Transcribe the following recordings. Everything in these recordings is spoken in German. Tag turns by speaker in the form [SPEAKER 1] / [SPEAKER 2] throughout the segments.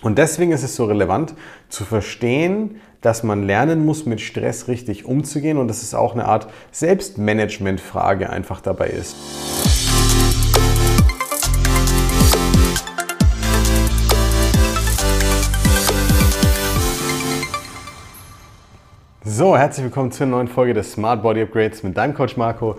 [SPEAKER 1] Und deswegen ist es so relevant zu verstehen, dass man lernen muss, mit Stress richtig umzugehen und dass es auch eine Art Selbstmanagement-Frage einfach dabei ist. So, herzlich willkommen zur neuen Folge des Smart Body Upgrades mit deinem Coach Marco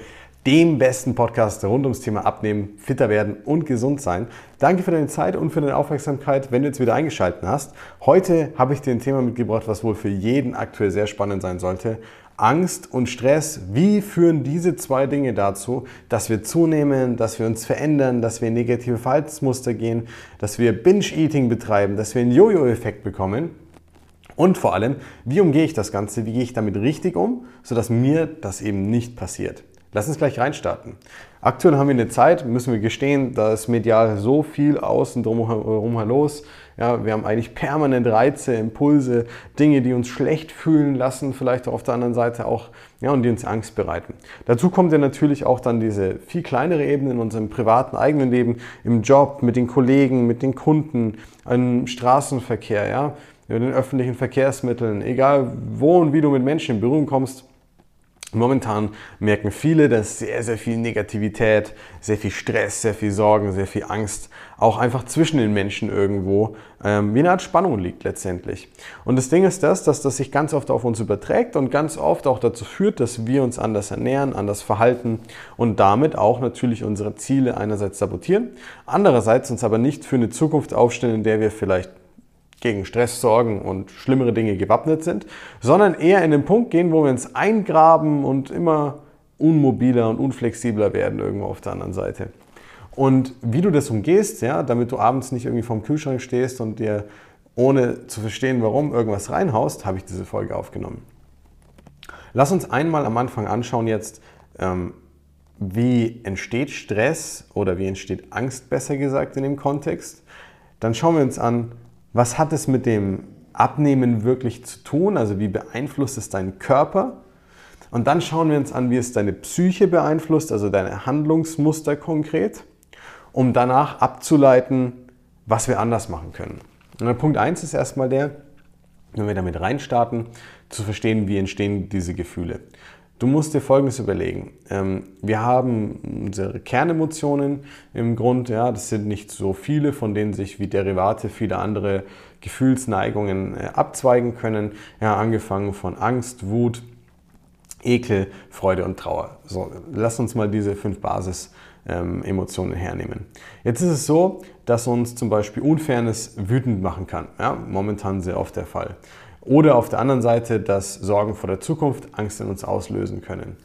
[SPEAKER 1] dem besten Podcast rund ums Thema Abnehmen, fitter werden und gesund sein. Danke für deine Zeit und für deine Aufmerksamkeit, wenn du jetzt wieder eingeschaltet hast. Heute habe ich dir ein Thema mitgebracht, was wohl für jeden aktuell sehr spannend sein sollte. Angst und Stress, wie führen diese zwei Dinge dazu, dass wir zunehmen, dass wir uns verändern, dass wir in negative Verhaltensmuster gehen, dass wir Binge-Eating betreiben, dass wir einen Jojo-Effekt bekommen? Und vor allem, wie umgehe ich das Ganze, wie gehe ich damit richtig um, sodass mir das eben nicht passiert? Lass uns gleich reinstarten. Aktuell haben wir eine Zeit, müssen wir gestehen, da ist medial so viel außen drumherum los. Ja, wir haben eigentlich permanent Reize, Impulse, Dinge, die uns schlecht fühlen lassen, vielleicht auf der anderen Seite auch, ja, und die uns Angst bereiten. Dazu kommt ja natürlich auch dann diese viel kleinere Ebene in unserem privaten eigenen Leben, im Job, mit den Kollegen, mit den Kunden, im Straßenverkehr, ja, mit den öffentlichen Verkehrsmitteln, egal wo und wie du mit Menschen in Berührung kommst, Momentan merken viele, dass sehr, sehr viel Negativität, sehr viel Stress, sehr viel Sorgen, sehr viel Angst auch einfach zwischen den Menschen irgendwo ähm, wie eine Art Spannung liegt letztendlich. Und das Ding ist das, dass das sich ganz oft auf uns überträgt und ganz oft auch dazu führt, dass wir uns anders ernähren, anders verhalten und damit auch natürlich unsere Ziele einerseits sabotieren, andererseits uns aber nicht für eine Zukunft aufstellen, in der wir vielleicht gegen Stress sorgen und schlimmere Dinge gewappnet sind, sondern eher in den Punkt gehen, wo wir uns eingraben und immer unmobiler und unflexibler werden irgendwo auf der anderen Seite. Und wie du das umgehst, ja, damit du abends nicht irgendwie vorm Kühlschrank stehst und dir ohne zu verstehen, warum irgendwas reinhaust, habe ich diese Folge aufgenommen. Lass uns einmal am Anfang anschauen jetzt, ähm, wie entsteht Stress oder wie entsteht Angst besser gesagt in dem Kontext. Dann schauen wir uns an, was hat es mit dem Abnehmen wirklich zu tun? Also wie beeinflusst es deinen Körper? Und dann schauen wir uns an, wie es deine Psyche beeinflusst, also deine Handlungsmuster konkret, um danach abzuleiten, was wir anders machen können. Und Punkt 1 ist erstmal der, wenn wir damit reinstarten, zu verstehen, wie entstehen diese Gefühle. Du musst dir Folgendes überlegen. Ähm, wir haben unsere Kernemotionen im Grund, ja, das sind nicht so viele, von denen sich wie Derivate viele andere Gefühlsneigungen äh, abzweigen können. Ja, angefangen von Angst, Wut, Ekel, Freude und Trauer. So, lass uns mal diese fünf Basis-Emotionen ähm, hernehmen. Jetzt ist es so, dass uns zum Beispiel Unfairness wütend machen kann. Ja, momentan sehr oft der Fall. Oder auf der anderen Seite, dass Sorgen vor der Zukunft Angst in uns auslösen können.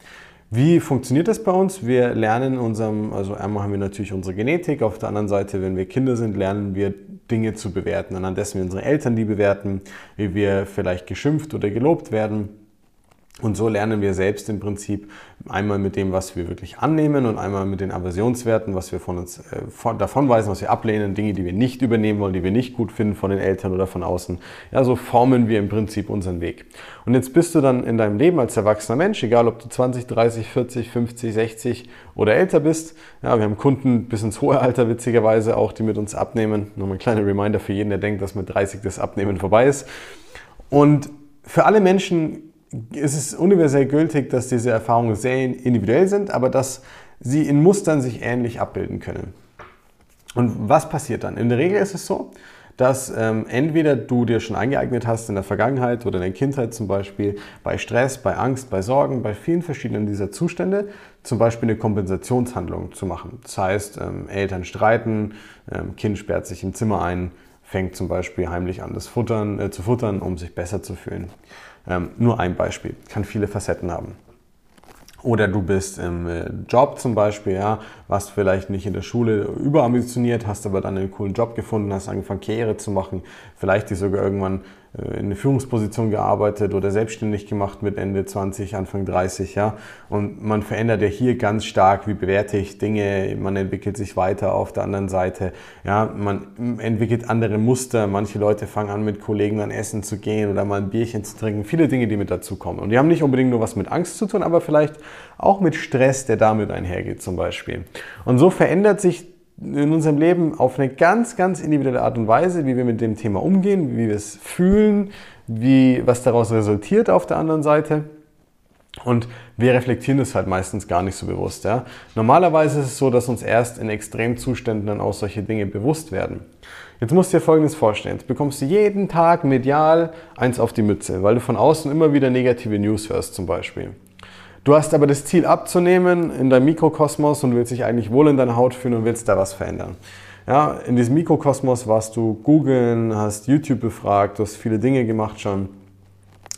[SPEAKER 1] Wie funktioniert das bei uns? Wir lernen unserem, also einmal haben wir natürlich unsere Genetik, auf der anderen Seite, wenn wir Kinder sind, lernen wir Dinge zu bewerten. Anhand dessen wir unsere Eltern die bewerten, wie wir vielleicht geschimpft oder gelobt werden. Und so lernen wir selbst im Prinzip einmal mit dem, was wir wirklich annehmen und einmal mit den Aversionswerten, was wir von uns äh, von, davon weisen, was wir ablehnen, Dinge, die wir nicht übernehmen wollen, die wir nicht gut finden von den Eltern oder von außen. Ja, so formen wir im Prinzip unseren Weg. Und jetzt bist du dann in deinem Leben als erwachsener Mensch, egal ob du 20, 30, 40, 50, 60 oder älter bist. Ja, wir haben Kunden bis ins hohe Alter witzigerweise auch, die mit uns abnehmen. Nochmal ein kleiner Reminder für jeden, der denkt, dass mit 30 das Abnehmen vorbei ist. Und für alle Menschen es ist universell gültig, dass diese Erfahrungen sehr individuell sind, aber dass sie in Mustern sich ähnlich abbilden können. Und was passiert dann? In der Regel ist es so, dass ähm, entweder du dir schon eingeeignet hast in der Vergangenheit oder in der Kindheit zum Beispiel bei Stress, bei Angst, bei Sorgen, bei vielen verschiedenen dieser Zustände zum Beispiel eine Kompensationshandlung zu machen. Das heißt, ähm, Eltern streiten, ähm, Kind sperrt sich im Zimmer ein, fängt zum Beispiel heimlich an, das Futtern, äh, zu futtern, um sich besser zu fühlen. Ähm, nur ein Beispiel, kann viele Facetten haben. Oder du bist im äh, Job zum Beispiel, ja, warst vielleicht nicht in der Schule überambitioniert, hast aber dann einen coolen Job gefunden, hast angefangen Karriere zu machen, vielleicht dich sogar irgendwann in eine Führungsposition gearbeitet oder selbstständig gemacht mit Ende 20, Anfang 30, ja. Und man verändert ja hier ganz stark, wie bewerte ich Dinge, man entwickelt sich weiter auf der anderen Seite, ja, man entwickelt andere Muster. Manche Leute fangen an, mit Kollegen an Essen zu gehen oder mal ein Bierchen zu trinken. Viele Dinge, die mit dazu kommen. Und die haben nicht unbedingt nur was mit Angst zu tun, aber vielleicht auch mit Stress, der damit einhergeht zum Beispiel. Und so verändert sich in unserem Leben auf eine ganz, ganz individuelle Art und Weise, wie wir mit dem Thema umgehen, wie wir es fühlen, wie, was daraus resultiert auf der anderen Seite. Und wir reflektieren das halt meistens gar nicht so bewusst. Ja? Normalerweise ist es so, dass uns erst in Extremzuständen dann auch solche Dinge bewusst werden. Jetzt musst du dir Folgendes vorstellen. Jetzt bekommst du jeden Tag medial eins auf die Mütze, weil du von außen immer wieder negative News hörst zum Beispiel. Du hast aber das Ziel abzunehmen in deinem Mikrokosmos und willst dich eigentlich wohl in deiner Haut fühlen und willst da was verändern. Ja, in diesem Mikrokosmos warst du googeln, hast YouTube befragt, du hast viele Dinge gemacht schon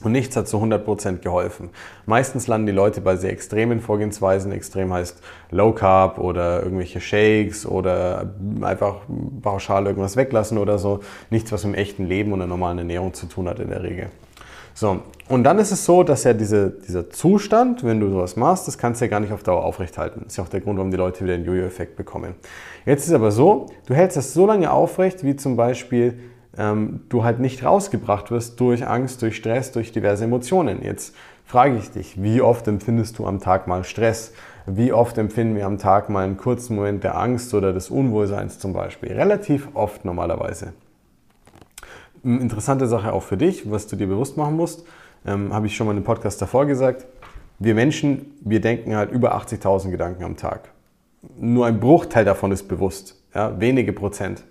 [SPEAKER 1] und nichts hat zu 100% geholfen. Meistens landen die Leute bei sehr extremen Vorgehensweisen. Extrem heißt Low Carb oder irgendwelche Shakes oder einfach pauschal irgendwas weglassen oder so. Nichts, was mit dem echten Leben und der normalen Ernährung zu tun hat in der Regel. So, und dann ist es so, dass ja diese, dieser Zustand, wenn du sowas machst, das kannst du ja gar nicht auf Dauer aufrechthalten. Das ist ja auch der Grund, warum die Leute wieder den Jojo-Effekt bekommen. Jetzt ist es aber so, du hältst das so lange aufrecht, wie zum Beispiel ähm, du halt nicht rausgebracht wirst durch Angst, durch Stress, durch diverse Emotionen. Jetzt frage ich dich, wie oft empfindest du am Tag mal Stress? Wie oft empfinden wir am Tag mal einen kurzen Moment der Angst oder des Unwohlseins zum Beispiel? Relativ oft normalerweise. Eine interessante Sache auch für dich, was du dir bewusst machen musst, ähm, habe ich schon mal in einem Podcast davor gesagt. Wir Menschen, wir denken halt über 80.000 Gedanken am Tag. Nur ein Bruchteil davon ist bewusst, ja, wenige Prozent.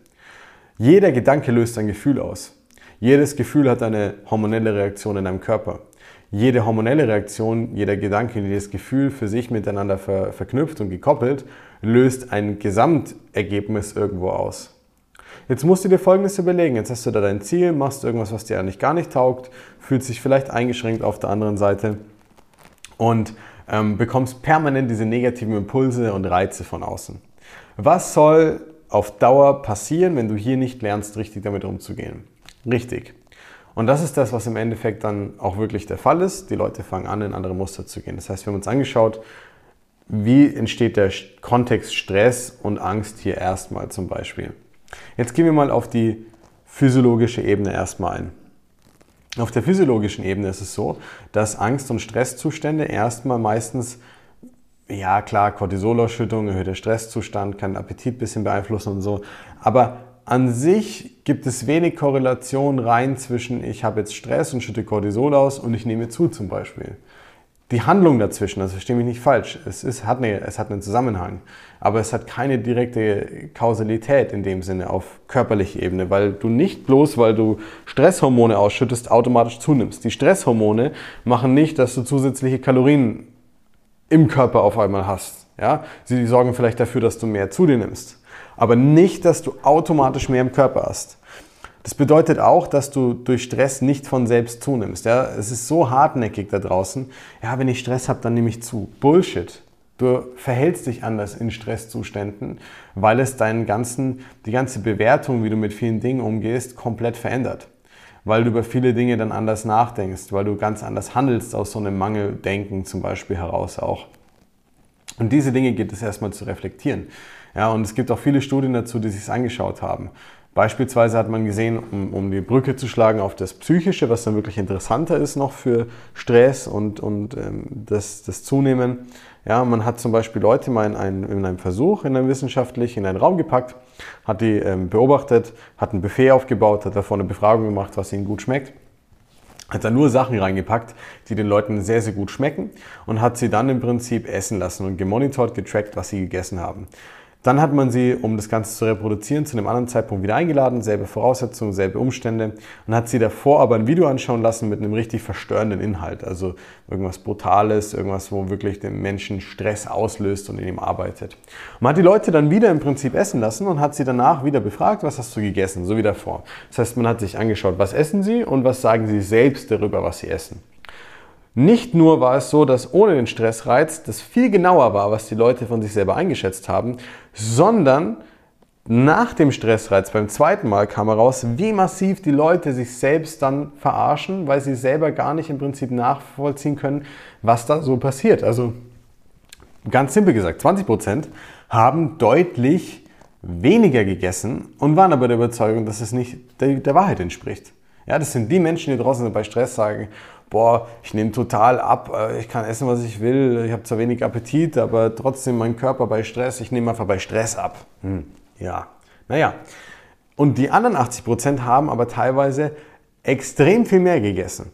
[SPEAKER 1] Jeder Gedanke löst ein Gefühl aus. Jedes Gefühl hat eine hormonelle Reaktion in deinem Körper. Jede hormonelle Reaktion, jeder Gedanke, jedes Gefühl für sich miteinander ver verknüpft und gekoppelt, löst ein Gesamtergebnis irgendwo aus. Jetzt musst du dir Folgendes überlegen. Jetzt hast du da dein Ziel, machst irgendwas, was dir eigentlich gar nicht taugt, fühlst dich vielleicht eingeschränkt auf der anderen Seite und ähm, bekommst permanent diese negativen Impulse und Reize von außen. Was soll auf Dauer passieren, wenn du hier nicht lernst, richtig damit umzugehen. Richtig. Und das ist das, was im Endeffekt dann auch wirklich der Fall ist. Die Leute fangen an, in andere Muster zu gehen. Das heißt, wir haben uns angeschaut, wie entsteht der Kontext Stress und Angst hier erstmal zum Beispiel. Jetzt gehen wir mal auf die physiologische Ebene erstmal ein. Auf der physiologischen Ebene ist es so, dass Angst- und Stresszustände erstmal meistens ja klar, Cortisolausschüttung, erhöhter Stresszustand, kann Appetit ein bisschen beeinflussen und so. Aber an sich gibt es wenig Korrelation rein zwischen ich habe jetzt Stress und schütte Cortisol aus und ich nehme zu zum Beispiel. Die Handlung dazwischen, also verstehe mich nicht falsch, es, ist, hat eine, es hat einen Zusammenhang, aber es hat keine direkte Kausalität in dem Sinne auf körperlicher Ebene, weil du nicht bloß, weil du Stresshormone ausschüttest, automatisch zunimmst. Die Stresshormone machen nicht, dass du zusätzliche Kalorien im Körper auf einmal hast. Ja? Sie sorgen vielleicht dafür, dass du mehr zu dir nimmst, aber nicht, dass du automatisch mehr im Körper hast. Das bedeutet auch, dass du durch Stress nicht von selbst zunimmst. Ja? Es ist so hartnäckig da draußen. Ja, wenn ich Stress habe, dann nehme ich zu. Bullshit. Du verhältst dich anders in Stresszuständen, weil es deinen ganzen, die ganze Bewertung, wie du mit vielen Dingen umgehst, komplett verändert weil du über viele Dinge dann anders nachdenkst, weil du ganz anders handelst aus so einem Mangeldenken zum Beispiel heraus auch. Und diese Dinge gilt es erstmal zu reflektieren. Ja, und es gibt auch viele Studien dazu, die sich es angeschaut haben. Beispielsweise hat man gesehen, um, um, die Brücke zu schlagen auf das Psychische, was dann wirklich interessanter ist noch für Stress und, und ähm, das, das Zunehmen, ja, man hat zum Beispiel Leute mal in, einen, in einem Versuch, in einem wissenschaftlich, in einen Raum gepackt, hat die ähm, beobachtet, hat ein Buffet aufgebaut, hat davor eine Befragung gemacht, was ihnen gut schmeckt hat da nur Sachen reingepackt, die den Leuten sehr, sehr gut schmecken und hat sie dann im Prinzip essen lassen und gemonitort, getrackt, was sie gegessen haben. Dann hat man sie, um das Ganze zu reproduzieren, zu einem anderen Zeitpunkt wieder eingeladen, selbe Voraussetzungen, selbe Umstände und hat sie davor aber ein Video anschauen lassen mit einem richtig verstörenden Inhalt. Also irgendwas Brutales, irgendwas, wo wirklich den Menschen Stress auslöst und in ihm arbeitet. Man hat die Leute dann wieder im Prinzip essen lassen und hat sie danach wieder befragt, was hast du gegessen, so wie davor. Das heißt, man hat sich angeschaut, was essen sie und was sagen sie selbst darüber, was sie essen. Nicht nur war es so, dass ohne den Stressreiz das viel genauer war, was die Leute von sich selber eingeschätzt haben, sondern nach dem Stressreiz beim zweiten Mal kam heraus, wie massiv die Leute sich selbst dann verarschen, weil sie selber gar nicht im Prinzip nachvollziehen können, was da so passiert. Also ganz simpel gesagt, 20% haben deutlich weniger gegessen und waren aber der Überzeugung, dass es nicht der, der Wahrheit entspricht. Ja, das sind die Menschen, die draußen bei Stress sagen, boah, ich nehme total ab, äh, ich kann essen, was ich will, ich habe zwar wenig Appetit, aber trotzdem mein Körper bei Stress, ich nehme einfach bei Stress ab. Hm, ja, naja. Und die anderen 80% haben aber teilweise extrem viel mehr gegessen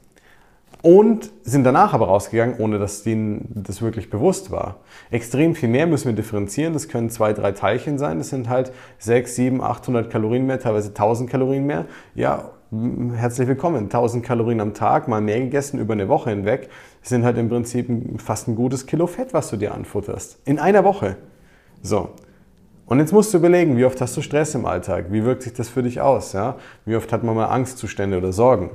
[SPEAKER 1] und sind danach aber rausgegangen, ohne dass denen das wirklich bewusst war. Extrem viel mehr müssen wir differenzieren. Das können zwei, drei Teilchen sein. Das sind halt 6, 7, 800 Kalorien mehr, teilweise 1000 Kalorien mehr. Ja, herzlich willkommen. 1000 Kalorien am Tag, mal mehr gegessen über eine Woche hinweg, sind halt im Prinzip fast ein gutes Kilo Fett, was du dir anfutterst. In einer Woche. So. Und jetzt musst du überlegen, wie oft hast du Stress im Alltag? Wie wirkt sich das für dich aus? Ja? Wie oft hat man mal Angstzustände oder Sorgen?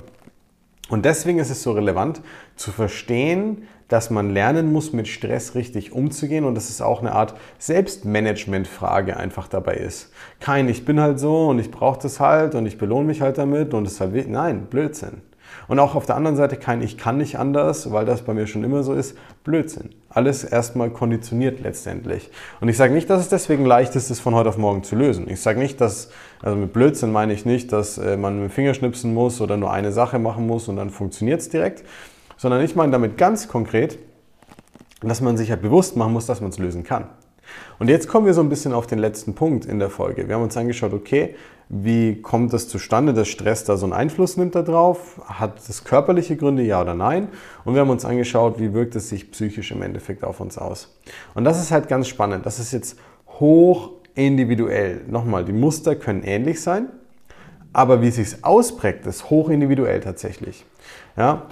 [SPEAKER 1] Und deswegen ist es so relevant zu verstehen, dass man lernen muss, mit Stress richtig umzugehen und dass es auch eine Art Selbstmanagement-Frage einfach dabei ist. Kein, ich bin halt so und ich brauche das halt und ich belohne mich halt damit und es halt, nein, Blödsinn. Und auch auf der anderen Seite kein Ich kann nicht anders, weil das bei mir schon immer so ist. Blödsinn. Alles erstmal konditioniert letztendlich. Und ich sage nicht, dass es deswegen leicht ist, es von heute auf morgen zu lösen. Ich sage nicht, dass, also mit Blödsinn meine ich nicht, dass äh, man mit dem Finger schnipsen muss oder nur eine Sache machen muss und dann funktioniert es direkt, sondern ich meine damit ganz konkret, dass man sich halt bewusst machen muss, dass man es lösen kann. Und jetzt kommen wir so ein bisschen auf den letzten Punkt in der Folge. Wir haben uns angeschaut, okay, wie kommt es zustande, dass Stress da so einen Einfluss nimmt darauf? Hat es körperliche Gründe, ja oder nein? Und wir haben uns angeschaut, wie wirkt es sich psychisch im Endeffekt auf uns aus. Und das ist halt ganz spannend. Das ist jetzt hoch individuell. Nochmal, die Muster können ähnlich sein, aber wie es sich ausprägt, ist hoch individuell tatsächlich. Ja,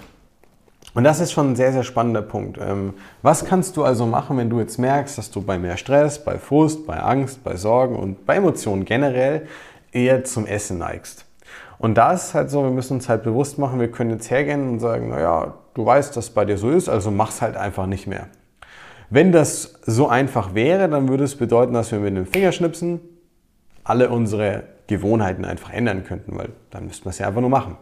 [SPEAKER 1] und das ist schon ein sehr, sehr spannender Punkt. Ähm, was kannst du also machen, wenn du jetzt merkst, dass du bei mehr Stress, bei Frust, bei Angst, bei Sorgen und bei Emotionen generell eher zum Essen neigst? Und da ist halt so, wir müssen uns halt bewusst machen, wir können jetzt hergehen und sagen, naja, du weißt, dass bei dir so ist, also mach's halt einfach nicht mehr. Wenn das so einfach wäre, dann würde es bedeuten, dass wir mit dem Fingerschnipsen alle unsere Gewohnheiten einfach ändern könnten, weil dann müssten wir es ja einfach nur machen.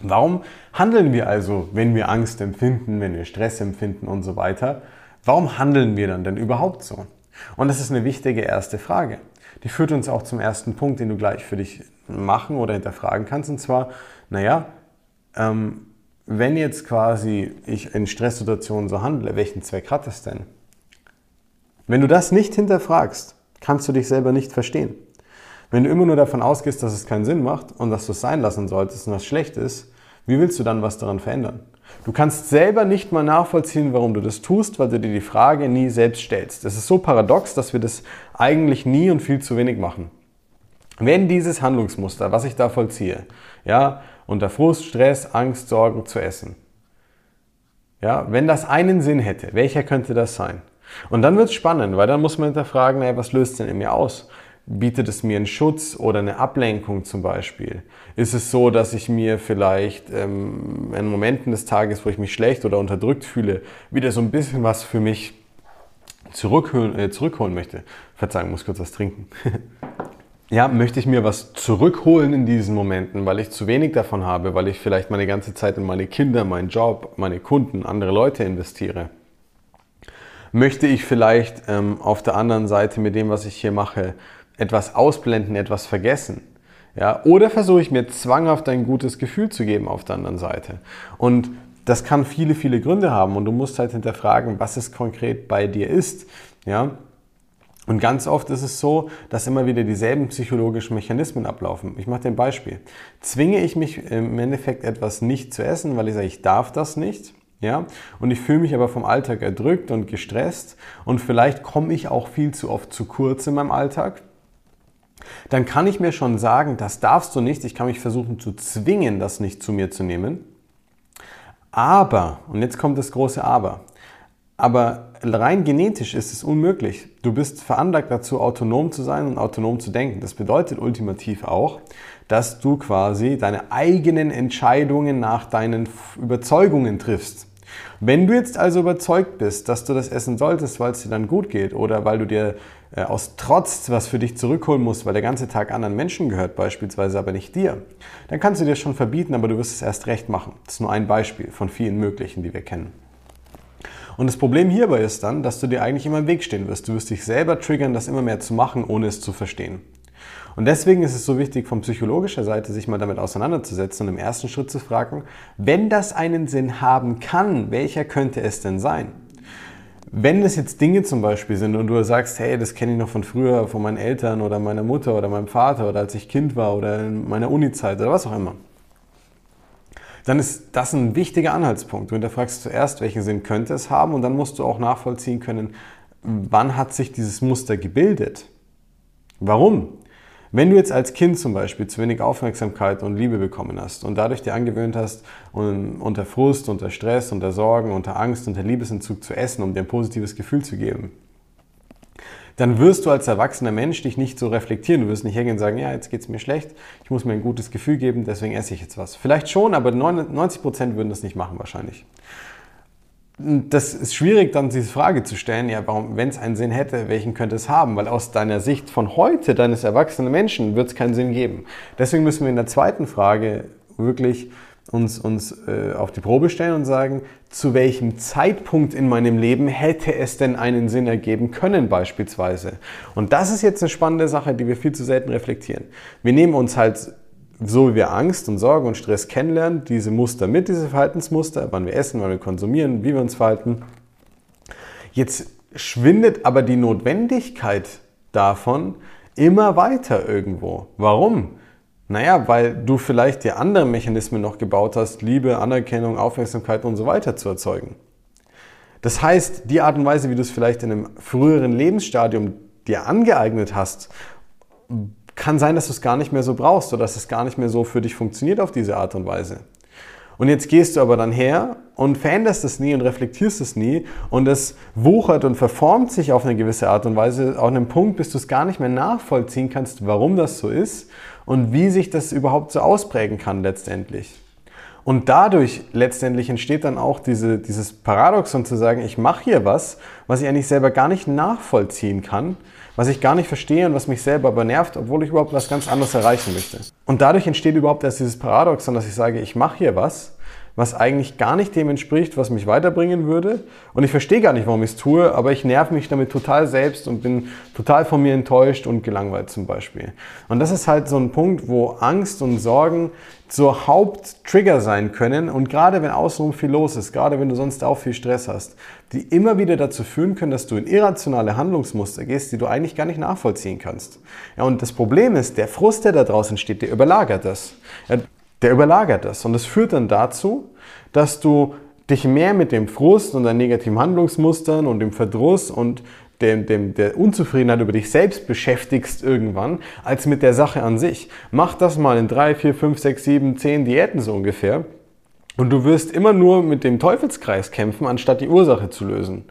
[SPEAKER 1] Warum handeln wir also, wenn wir Angst empfinden, wenn wir Stress empfinden und so weiter? Warum handeln wir dann denn überhaupt so? Und das ist eine wichtige erste Frage. Die führt uns auch zum ersten Punkt, den du gleich für dich machen oder hinterfragen kannst. Und zwar, naja, ähm, wenn jetzt quasi ich in Stresssituationen so handle, welchen Zweck hat es denn? Wenn du das nicht hinterfragst, kannst du dich selber nicht verstehen. Wenn du immer nur davon ausgehst, dass es keinen Sinn macht und dass du es sein lassen solltest und das schlecht ist, wie willst du dann was daran verändern? Du kannst selber nicht mal nachvollziehen, warum du das tust, weil du dir die Frage nie selbst stellst. Das ist so paradox, dass wir das eigentlich nie und viel zu wenig machen. Wenn dieses Handlungsmuster, was ich da vollziehe, ja, unter Frust, Stress, Angst, Sorgen zu essen, ja, wenn das einen Sinn hätte, welcher könnte das sein? Und dann wird es spannend, weil dann muss man hinterfragen, naja, was löst denn in mir aus? Bietet es mir einen Schutz oder eine Ablenkung zum Beispiel? Ist es so, dass ich mir vielleicht ähm, in Momenten des Tages, wo ich mich schlecht oder unterdrückt fühle, wieder so ein bisschen was für mich zurückholen, äh, zurückholen möchte? Verzeihung, muss kurz was trinken. ja, möchte ich mir was zurückholen in diesen Momenten, weil ich zu wenig davon habe, weil ich vielleicht meine ganze Zeit in meine Kinder, meinen Job, meine Kunden, andere Leute investiere? Möchte ich vielleicht ähm, auf der anderen Seite mit dem, was ich hier mache, etwas ausblenden, etwas vergessen. Ja, oder versuche ich mir zwanghaft ein gutes Gefühl zu geben auf der anderen Seite. Und das kann viele, viele Gründe haben und du musst halt hinterfragen, was es konkret bei dir ist. Ja, und ganz oft ist es so, dass immer wieder dieselben psychologischen Mechanismen ablaufen. Ich mache dir ein Beispiel. Zwinge ich mich im Endeffekt etwas nicht zu essen, weil ich sage, ich darf das nicht, ja, und ich fühle mich aber vom Alltag erdrückt und gestresst und vielleicht komme ich auch viel zu oft zu kurz in meinem Alltag, dann kann ich mir schon sagen, das darfst du nicht. Ich kann mich versuchen zu zwingen, das nicht zu mir zu nehmen. Aber, und jetzt kommt das große Aber, aber rein genetisch ist es unmöglich. Du bist veranlagt dazu, autonom zu sein und autonom zu denken. Das bedeutet ultimativ auch, dass du quasi deine eigenen Entscheidungen nach deinen Überzeugungen triffst. Wenn du jetzt also überzeugt bist, dass du das essen solltest, weil es dir dann gut geht oder weil du dir äh, aus Trotz was für dich zurückholen musst, weil der ganze Tag anderen Menschen gehört beispielsweise, aber nicht dir, dann kannst du dir schon verbieten, aber du wirst es erst recht machen. Das ist nur ein Beispiel von vielen möglichen, die wir kennen. Und das Problem hierbei ist dann, dass du dir eigentlich immer im Weg stehen wirst. Du wirst dich selber triggern, das immer mehr zu machen, ohne es zu verstehen. Und deswegen ist es so wichtig, von psychologischer Seite sich mal damit auseinanderzusetzen und im ersten Schritt zu fragen, wenn das einen Sinn haben kann, welcher könnte es denn sein? Wenn es jetzt Dinge zum Beispiel sind und du sagst, hey, das kenne ich noch von früher, von meinen Eltern oder meiner Mutter oder meinem Vater oder als ich Kind war oder in meiner Uni-Zeit oder was auch immer, dann ist das ein wichtiger Anhaltspunkt. Du hinterfragst zuerst, welchen Sinn könnte es haben und dann musst du auch nachvollziehen können, wann hat sich dieses Muster gebildet. Warum? Wenn du jetzt als Kind zum Beispiel zu wenig Aufmerksamkeit und Liebe bekommen hast und dadurch dir angewöhnt hast, unter Frust, unter Stress, unter Sorgen, unter Angst, unter Liebesentzug zu essen, um dir ein positives Gefühl zu geben, dann wirst du als erwachsener Mensch dich nicht so reflektieren. Du wirst nicht hergehen und sagen, ja, jetzt geht es mir schlecht, ich muss mir ein gutes Gefühl geben, deswegen esse ich jetzt was. Vielleicht schon, aber 90 Prozent würden das nicht machen wahrscheinlich das ist schwierig, dann diese Frage zu stellen, ja, warum, wenn es einen Sinn hätte, welchen könnte es haben? Weil aus deiner Sicht von heute, deines erwachsenen Menschen, wird es keinen Sinn geben. Deswegen müssen wir in der zweiten Frage wirklich uns, uns äh, auf die Probe stellen und sagen, zu welchem Zeitpunkt in meinem Leben hätte es denn einen Sinn ergeben können beispielsweise. Und das ist jetzt eine spannende Sache, die wir viel zu selten reflektieren. Wir nehmen uns halt so wie wir Angst und Sorge und Stress kennenlernen, diese Muster mit, diese Verhaltensmuster, wann wir essen, wann wir konsumieren, wie wir uns verhalten. Jetzt schwindet aber die Notwendigkeit davon immer weiter irgendwo. Warum? Naja, weil du vielleicht dir andere Mechanismen noch gebaut hast, Liebe, Anerkennung, Aufmerksamkeit und so weiter zu erzeugen. Das heißt, die Art und Weise, wie du es vielleicht in einem früheren Lebensstadium dir angeeignet hast, kann sein, dass du es gar nicht mehr so brauchst oder dass es gar nicht mehr so für dich funktioniert auf diese Art und Weise. Und jetzt gehst du aber dann her und veränderst es nie und reflektierst es nie und es wuchert und verformt sich auf eine gewisse Art und Weise auf einem Punkt, bis du es gar nicht mehr nachvollziehen kannst, warum das so ist und wie sich das überhaupt so ausprägen kann letztendlich. Und dadurch letztendlich entsteht dann auch diese, dieses Paradoxon zu sagen, ich mache hier was, was ich eigentlich selber gar nicht nachvollziehen kann, was ich gar nicht verstehe und was mich selber aber obwohl ich überhaupt was ganz anderes erreichen möchte. Und dadurch entsteht überhaupt erst dieses Paradoxon, dass ich sage, ich mache hier was, was eigentlich gar nicht dem entspricht, was mich weiterbringen würde. Und ich verstehe gar nicht, warum ich es tue, aber ich nerv mich damit total selbst und bin total von mir enttäuscht und gelangweilt zum Beispiel. Und das ist halt so ein Punkt, wo Angst und Sorgen so Haupttrigger sein können. Und gerade wenn außenrum viel los ist, gerade wenn du sonst auch viel Stress hast, die immer wieder dazu führen können, dass du in irrationale Handlungsmuster gehst, die du eigentlich gar nicht nachvollziehen kannst. Ja, und das Problem ist, der Frust, der da draußen steht, der überlagert das. Ja, der überlagert das. Und das führt dann dazu, dass du dich mehr mit dem Frust und deinen negativen Handlungsmustern und dem Verdruss und dem, dem, der Unzufriedenheit über dich selbst beschäftigst irgendwann, als mit der Sache an sich. Mach das mal in drei, vier, fünf, sechs, sieben, zehn Diäten so ungefähr. Und du wirst immer nur mit dem Teufelskreis kämpfen, anstatt die Ursache zu lösen.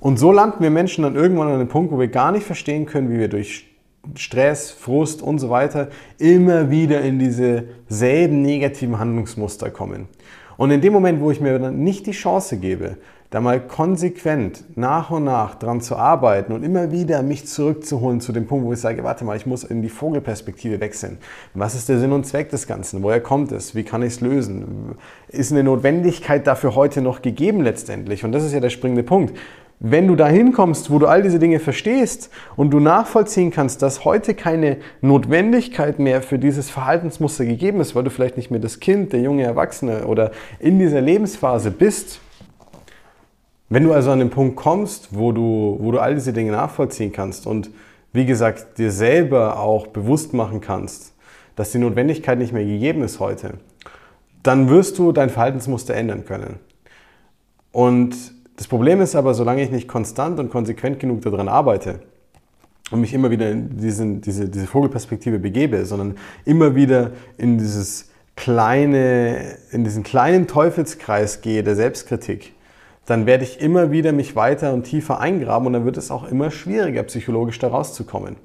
[SPEAKER 1] Und so landen wir Menschen dann irgendwann an einem Punkt, wo wir gar nicht verstehen können, wie wir durch Stress, Frust und so weiter immer wieder in diese selben negativen Handlungsmuster kommen. Und in dem Moment, wo ich mir dann nicht die Chance gebe, da mal konsequent nach und nach dran zu arbeiten und immer wieder mich zurückzuholen zu dem Punkt, wo ich sage, warte mal, ich muss in die Vogelperspektive wechseln. Was ist der Sinn und Zweck des Ganzen? Woher kommt es? Wie kann ich es lösen? Ist eine Notwendigkeit dafür heute noch gegeben letztendlich? Und das ist ja der springende Punkt. Wenn du dahin kommst, wo du all diese Dinge verstehst und du nachvollziehen kannst, dass heute keine Notwendigkeit mehr für dieses Verhaltensmuster gegeben ist, weil du vielleicht nicht mehr das Kind, der junge Erwachsene oder in dieser Lebensphase bist, wenn du also an den Punkt kommst, wo du, wo du all diese Dinge nachvollziehen kannst und wie gesagt dir selber auch bewusst machen kannst, dass die Notwendigkeit nicht mehr gegeben ist heute, dann wirst du dein Verhaltensmuster ändern können. Und das Problem ist aber, solange ich nicht konstant und konsequent genug daran arbeite und mich immer wieder in diesen, diese, diese Vogelperspektive begebe, sondern immer wieder in dieses kleine, in diesen kleinen Teufelskreis gehe der Selbstkritik, dann werde ich immer wieder mich weiter und tiefer eingraben und dann wird es auch immer schwieriger, psychologisch da rauszukommen.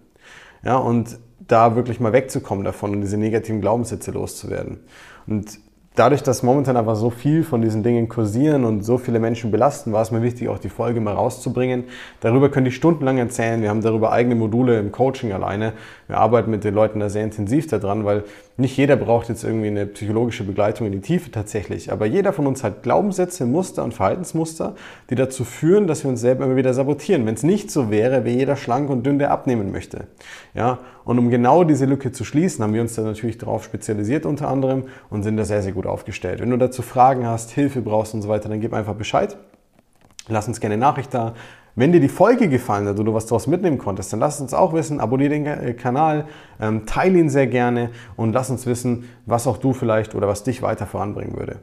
[SPEAKER 1] Ja, und da wirklich mal wegzukommen davon und diese negativen Glaubenssätze loszuwerden. Und dadurch, dass momentan aber so viel von diesen Dingen kursieren und so viele Menschen belasten, war es mir wichtig, auch die Folge mal rauszubringen. Darüber könnte ich stundenlang erzählen. Wir haben darüber eigene Module im Coaching alleine. Wir arbeiten mit den Leuten da sehr intensiv daran, weil nicht jeder braucht jetzt irgendwie eine psychologische Begleitung in die Tiefe tatsächlich. Aber jeder von uns hat Glaubenssätze, Muster und Verhaltensmuster, die dazu führen, dass wir uns selber immer wieder sabotieren. Wenn es nicht so wäre, wäre jeder schlank und dünn, der abnehmen möchte. Ja, und um genau diese Lücke zu schließen, haben wir uns da natürlich darauf spezialisiert unter anderem und sind da sehr, sehr gut aufgestellt. Wenn du dazu Fragen hast, Hilfe brauchst und so weiter, dann gib einfach Bescheid. Lass uns gerne Nachricht da. Wenn dir die Folge gefallen hat oder du was daraus mitnehmen konntest, dann lass uns auch wissen, abonniere den äh, Kanal, ähm, teile ihn sehr gerne und lass uns wissen, was auch du vielleicht oder was dich weiter voranbringen würde.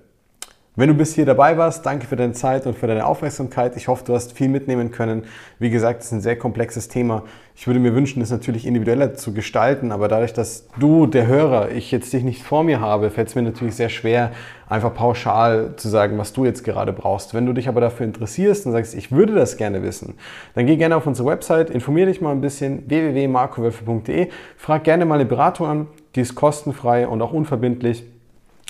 [SPEAKER 1] Wenn du bis hier dabei warst, danke für deine Zeit und für deine Aufmerksamkeit. Ich hoffe, du hast viel mitnehmen können. Wie gesagt, es ist ein sehr komplexes Thema. Ich würde mir wünschen, es natürlich individueller zu gestalten, aber dadurch, dass du, der Hörer, ich jetzt dich nicht vor mir habe, fällt es mir natürlich sehr schwer, einfach pauschal zu sagen, was du jetzt gerade brauchst. Wenn du dich aber dafür interessierst und sagst, ich würde das gerne wissen, dann geh gerne auf unsere Website, informier dich mal ein bisschen, www.markowölfe.de, frag gerne mal eine Beratung an, die ist kostenfrei und auch unverbindlich.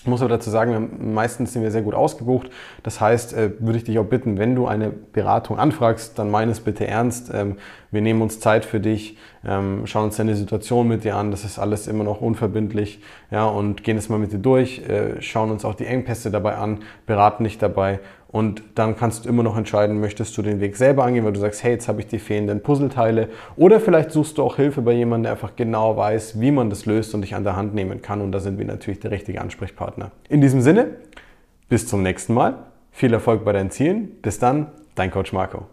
[SPEAKER 1] Ich muss aber dazu sagen, meistens sind wir sehr gut ausgebucht. Das heißt, äh, würde ich dich auch bitten, wenn du eine Beratung anfragst, dann meine es bitte ernst. Ähm, wir nehmen uns Zeit für dich, ähm, schauen uns deine Situation mit dir an. Das ist alles immer noch unverbindlich. Ja, und gehen es mal mit dir durch, äh, schauen uns auch die Engpässe dabei an, beraten dich dabei und dann kannst du immer noch entscheiden, möchtest du den Weg selber angehen, weil du sagst, hey, jetzt habe ich die fehlenden Puzzleteile. Oder vielleicht suchst du auch Hilfe bei jemandem, der einfach genau weiß, wie man das löst und dich an der Hand nehmen kann. Und da sind wir natürlich der richtige Ansprechpartner. In diesem Sinne, bis zum nächsten Mal. Viel Erfolg bei deinen Zielen. Bis dann, dein Coach Marco.